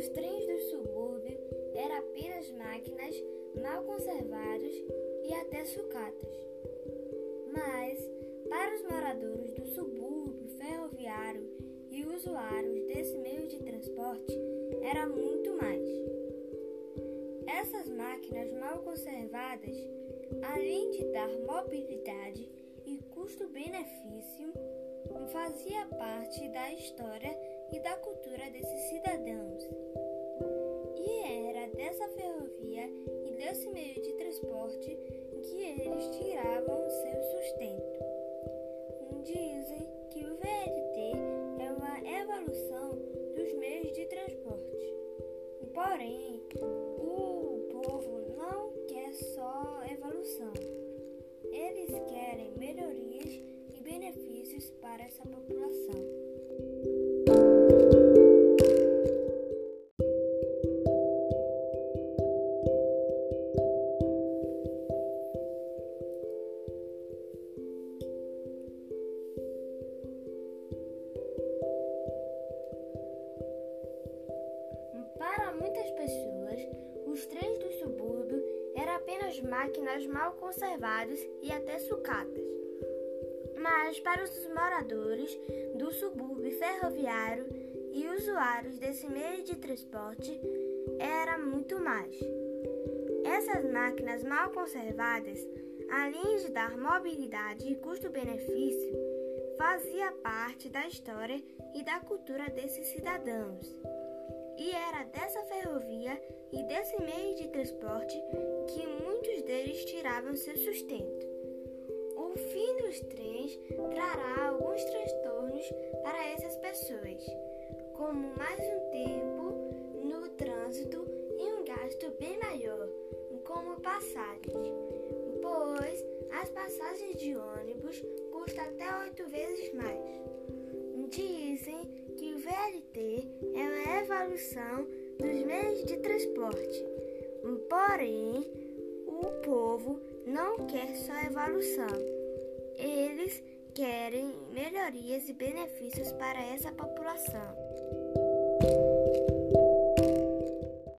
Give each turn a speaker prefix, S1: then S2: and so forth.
S1: os trens do subúrbio eram apenas máquinas mal conservadas e até sucatas. Mas, para os moradores do subúrbio ferroviário e usuários desse meio de transporte, era muito mais. Essas máquinas mal conservadas, além de dar mobilidade e custo-benefício, fazia parte da história e da cultura desses cidadãos. Tiravam seu sustento. Dizem que o VLT é uma evolução dos meios de transporte. Porém, o povo não quer só evolução. Eles querem melhorias e benefícios para essa população. Muitas pessoas, os trens do subúrbio eram apenas máquinas mal conservadas e até sucatas. Mas para os moradores do subúrbio ferroviário e usuários desse meio de transporte, era muito mais. Essas máquinas mal conservadas, além de dar mobilidade e custo-benefício, fazia parte da história e da cultura desses cidadãos. Dessa ferrovia e desse meio de transporte que muitos deles tiravam seu sustento. O fim dos trens trará alguns transtornos para essas pessoas, como mais um tempo no trânsito e um gasto bem maior, como passagens, pois as passagens de ônibus custam até oito vezes mais. Dizem que o VLT evolução dos meios de transporte. Porém, o povo não quer só evolução. Eles querem melhorias e benefícios para essa população.